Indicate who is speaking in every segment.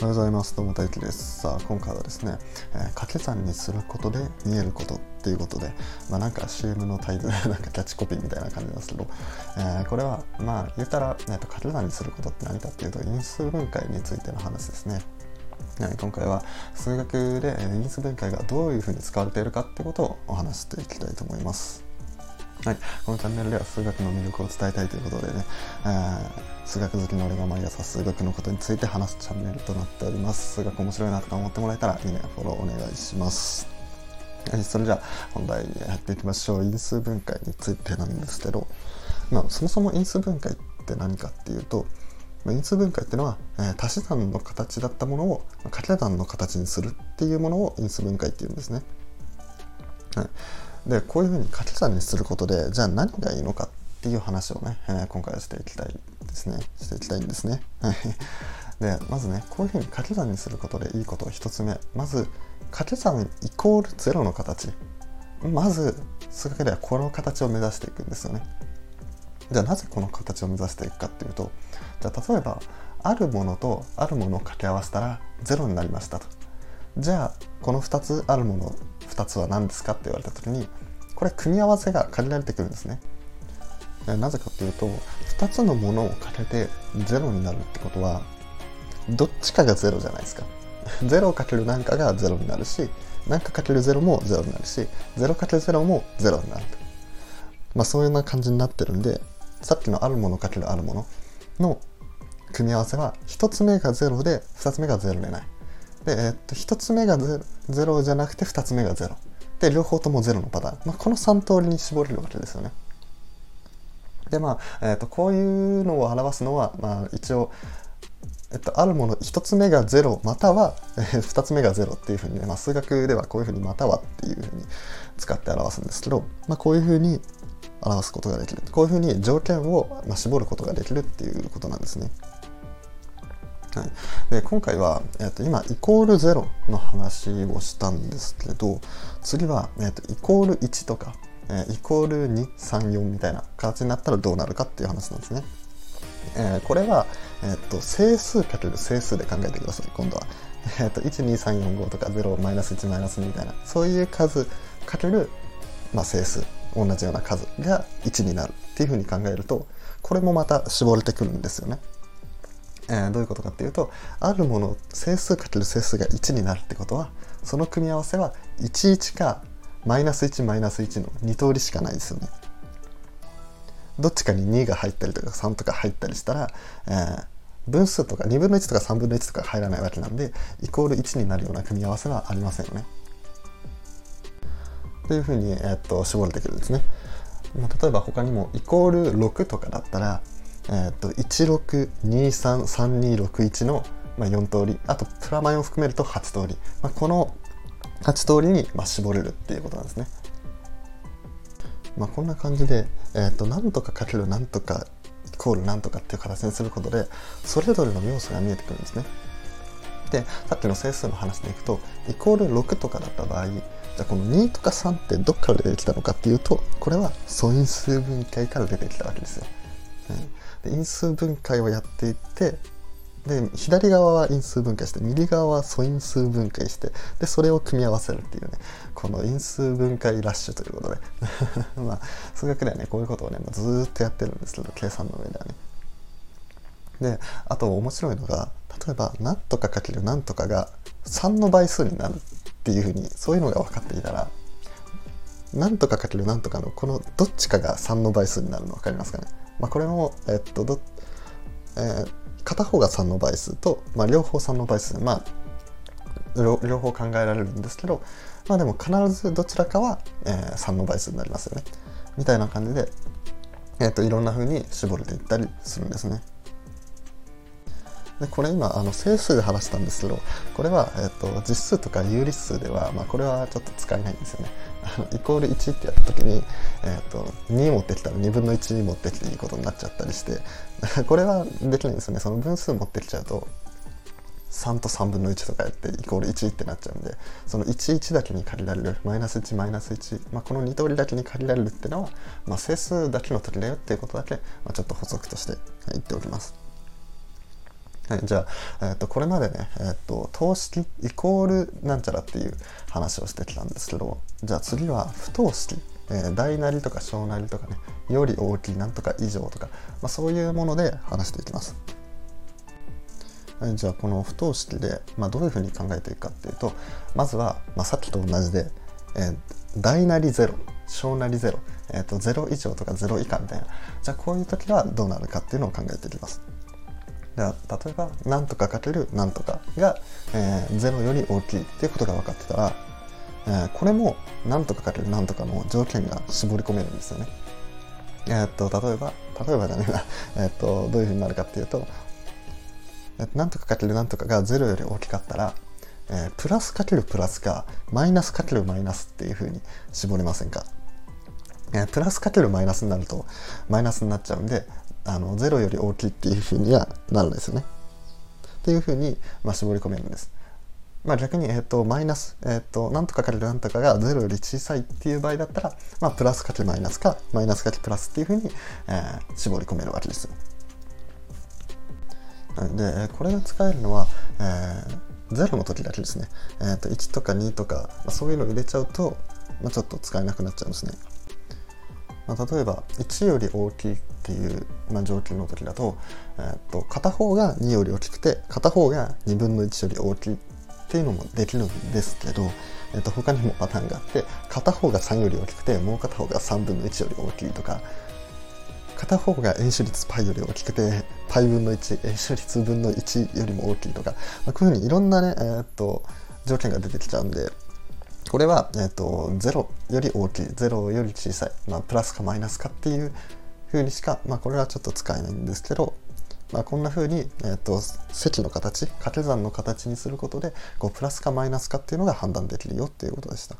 Speaker 1: おはようございます。どうも大輝です。さあ、今回はですね、えー、掛け算にすることで見えることっていうことで、まあなんか CM のタイトル、なんかキャッチコピーみたいな感じなんですけど、えー、これは、まあ言ったら、えーと、掛け算にすることって何かっていうと、因数分解についての話ですね。今回は数学で因数分解がどういうふうに使われているかってことをお話していきたいと思います。はい、このチャンネルでは数学の魅力を伝えたいということでね、えー、数学好きの俺が毎朝数学のことについて話すチャンネルとなっております。数学面白いなとか思ってもらえたらいいね、フォローお願いします。はい、それじゃあ本題にやっていきましょう。因数分解についてなんですけど、まあ、そもそも因数分解って何かっていうと、因数分解っていうのは、えー、足し算の形だったものを掛け算の形にするっていうものを因数分解っていうんですね。はいでこういうふうに掛け算にすることでじゃあ何がいいのかっていう話をね、えー、今回はしていきたいですね。していきたいんですね。でまずねこういうふうに掛け算にすることでいいこと1つ目。まず掛け算イコール0の形。まず数学ではこの形を目指していくんですよね。じゃあなぜこの形を目指していくかっていうとじゃあ例えばあるものとあるものを掛け合わせたら0になりましたと。じゃあこの2つあるもの2つは何ですかって言われた時にこれ組み合わせが限られてくるんですね。なぜかっていうと2つのものをかけて0になるってことはどっちかが0じゃないですか。0かける何かが0になるし何かかける0も0になるし0かける0も0になるまあそういうような感じになってるんでさっきのあるものかけるあるものの組み合わせは1つ目が0で2つ目が0でない。で、え、っと1つ目が 0, 0じゃなくて2つ目が0で両方とも0のパターン、まあ、この3通りに絞れるわけですよね。でまあ、え、っとこういうのを表すのは、まあ、一応えっと、あるもの1つ目が0または、えー、2つ目が0っていうふうにね、まあ、数学ではこういうふうにまたはっていうふうに使って表すんですけど、まあ、こういうふうに表すことができる。こういうふうに条件を、まあ、絞ることができるっていうことなんですね。はい、で今回は、えーと、今イコール0の話をしたんですけど次は、えーと、イコール1とか、えー、イコール234みたいな形になったらどうなるかっていう話なんですね。えー、これは、えーと、整数かける整数で考えてください今度は。えー、と12345とか0マイナス1マイナス2みたいなそういう数かける、まあ、整数同じような数が1になるっていうふうに考えるとこれもまた絞れてくるんですよね。えー、どういうことかっていうとあるもの整数かける整数が1になるってことはその組み合わせは11かマイナス1マイナス1の2通りしかないですよね。どっちかに2が入ったりとか3とか入ったりしたら、えー、分数とか2分の1とか3分の1とか入らないわけなんでイコール1になるような組み合わせはありませんよね。というふうに、えー、っと絞れてくるんですね。まあ、例えば他にもイコール6とかだったらえーと、16233261の、まあ、4通りあとプラマイを含めると8通り、まあ、この8通りに、まあ、絞れるっていうことなんですね。まあ、こんな感じで、えーと、なんとかかけるなんとかイコールなんとかっていう形にすることでそれぞれの要素が見えてくるんですね。でさっきの整数の話でいくとイコール6とかだった場合じゃあこの2とか3ってどっから出てきたのかっていうとこれは素因数分解から出てきたわけですよ。うんで因数分解をやっていってで左側は因数分解して右側は素因数分解してでそれを組み合わせるっていうねこの因数分解ラッシュということで。まあ数学ではねこういうことをねずっとやってるんですけど計算の上ではね。であと面白いのが例えば何とかかける何とかが3の倍数になるっていうふうにそういうのが分かっていたら何とかかける何とかのこのどっちかが3の倍数になるの分かりますかね？まあ、これも、えっとどえー、片方が3の倍数と、まあ、両方3の倍数まあ両方考えられるんですけどまあでも必ずどちらかは、えー、3の倍数になりますよねみたいな感じで、えーと、いろんな風に絞れていったりするんですね。でこれ今あの整数で話したんですけどこれは、えーと、実数とか有理数では、まあ、これはちょっと使えないんですよね。イコール1ってやった時に、えーと、2持ってきたら2分の1に持ってきていいことになっちゃったりして これはできないんですよねその分数持ってきちゃうと3と3分の1とかやってイコール1ってなっちゃうんでその11だけに借りられるマイナス1マイナス1、まあ、この2通りだけに借りられるっていうのは、まあ、整数だけの時だよっていうことだけ、まあ、ちょっと補足として言っておきます。はい、じゃあ、えー、とこれまでね、えーと、等式イコールなんちゃらっていう話をしてきたんですけどじゃあ次は不等式、えー、大なりとか小なりとかねより大きいなんとか以上とか、まあ、そういうもので話していきます。はい、じゃあこの不等式で、まあ、どういうふうに考えていくかっていうとまずは、まあ、さっきと同じで、えー、大なり0小なり0、えーと、0以上とか0以下みたいなじゃあこういう時はどうなるかっていうのを考えていきます。例えば何とかかける何とかが、えー、0より大きいっていうことが分かってたら、えー、これも何とかかける何とかの条件が絞り込めるんですよね。えー、っと例えば例えばじゃないな、えー、っとどういうふうになるかっていうと、何とかかける何とかが0より大きかったら、えー、プラスかけるプラスかマイナスかけるマイナスっていうふうに絞れませんかえー、プラスかけるマイナスになるとマイナスになっちゃうんであの0より大きいっていうふうにはなるんですよね。っていうふうに、まあ、絞り込めるんです。まあ、逆に、えーと、マイナス、えーと、なんとかかけるなんとかが0より小さいっていう場合だったら、まあ、プラスかけマイナスかマイナスかけプラスっていうふうに、えー、絞り込めるわけです。でこれが使えるのは、えー、0の時だけですね、えーと、1とか2とか、まあ、そういうのを入れちゃうと、まあ、ちょっと使えなくなっちゃうんですね。まあ、例えば1より大きいっていう、まあ、条件の時だと,、えー、と片方が2より大きくて片方が2分の1より大きいっていうのもできるんですけど、えー、と他にもパターンがあって片方が3より大きくてもう片方が3分の1より大きいとか片方が円周率 π より大きくて π 分の1円周率分の1よりも大きいとか、まあ、こういうふうにいろんなね、えー、と条件が出てきちゃうんでこれは、えーと、0より大きい0より小さい、まあ、プラスかマイナスかっていう風にしか、まあ、これはちょっと使えないんですけど、まあ、こんな風に、えーと、積の形掛け算の形にすることでこうプラスかマイナスかっていうのが判断できるよっていうことでした。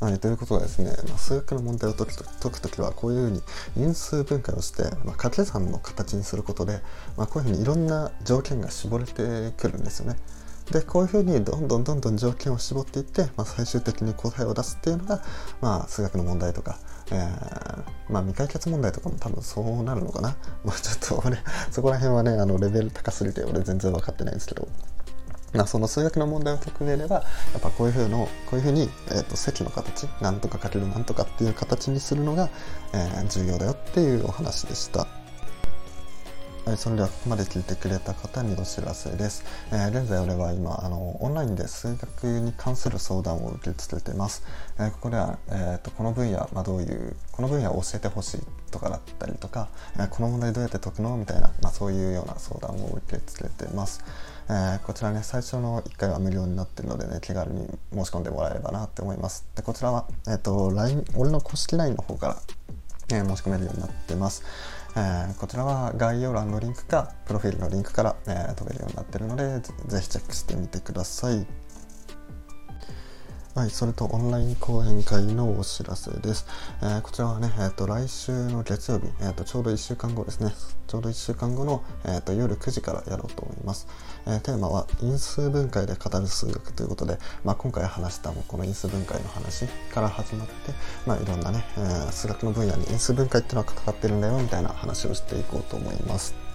Speaker 1: はい、ということでですね、まあ、数学の問題を解くときはこういうふうに因数分解をして、まあ、掛け算の形にすることで、まあ、こういうふうにいろんな条件が絞れてくるんですよね。でこういうふうにどんどんどんどん条件を絞っていって、まあ、最終的に答えを出すっていうのが、まあ、数学の問題とか、えー、まあ、未解決問題とかも多分そうなるのかな、まあ、ちょっと俺そこら辺はねあのレベル高すぎて俺全然分かってないんですけど。ま、その数学の問題を解く上ではやっぱこういうふうのこういうふうに、えーと、積の形なんとかかけるなんとかっていう形にするのが、えー、重要だよっていうお話でした。はい、それではここまで聞いてくれた方にお知らせです。えー、現在俺は今あのオンラインで数学に関する相談を受け付けています。えー、ここでは、えーと、この分野、まあ、どういうこの分野を教えてほしいとかだったりとか、えー、この問題どうやって解くのみたいな、まあ、そういうような相談を受け付けています。えー、こちらね最初の1回は無料になっているのでね気軽に申し込んでもらえればなって思います。でこちらは、えーと、LINE 俺の公式 LINE の方から、え申し込めるようになっています。えー、こちらは概要欄のリンクかプロフィールのリンクから、えー、飛べるようになってるのでぜひチェックしてみてください。はい、それとオンライン講演会のお知らせです。えー、こちらはね、えーと、来週の月曜日、えーと、ちょうど1週間後ですね、ちょうど1週間後の、えーと、夜9時からやろうと思います。えー、テーマは因数分解で語る数学ということで、まあ、今回話したもこの因数分解の話から始まって、まあ、いろんなね、えー、数学の分野に因数分解っていうのは関わってるんだよみたいな話をしていこうと思います。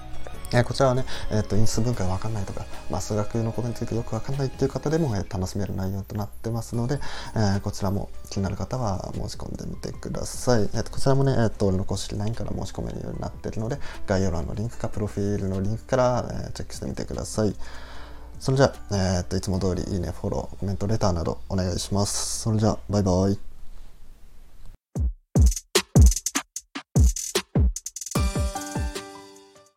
Speaker 1: えこちらはね、えーと、因数分解わかんないとか、まあ、数学のことについてよくわかんないっていう方でも、えー、楽しめる内容となってますので、えー、こちらも気になる方は申し込んでみてください。えーと、こちらもね、えーと、俺の公式 LINE から申し込めるようになっているので、概要欄のリンクかプロフィールのリンクから、えー、チェックしてみてください。それじゃあ、えー、といつも通りいいね、フォロー、コメント、レターなどお願いします。それじゃあ、バイバイ。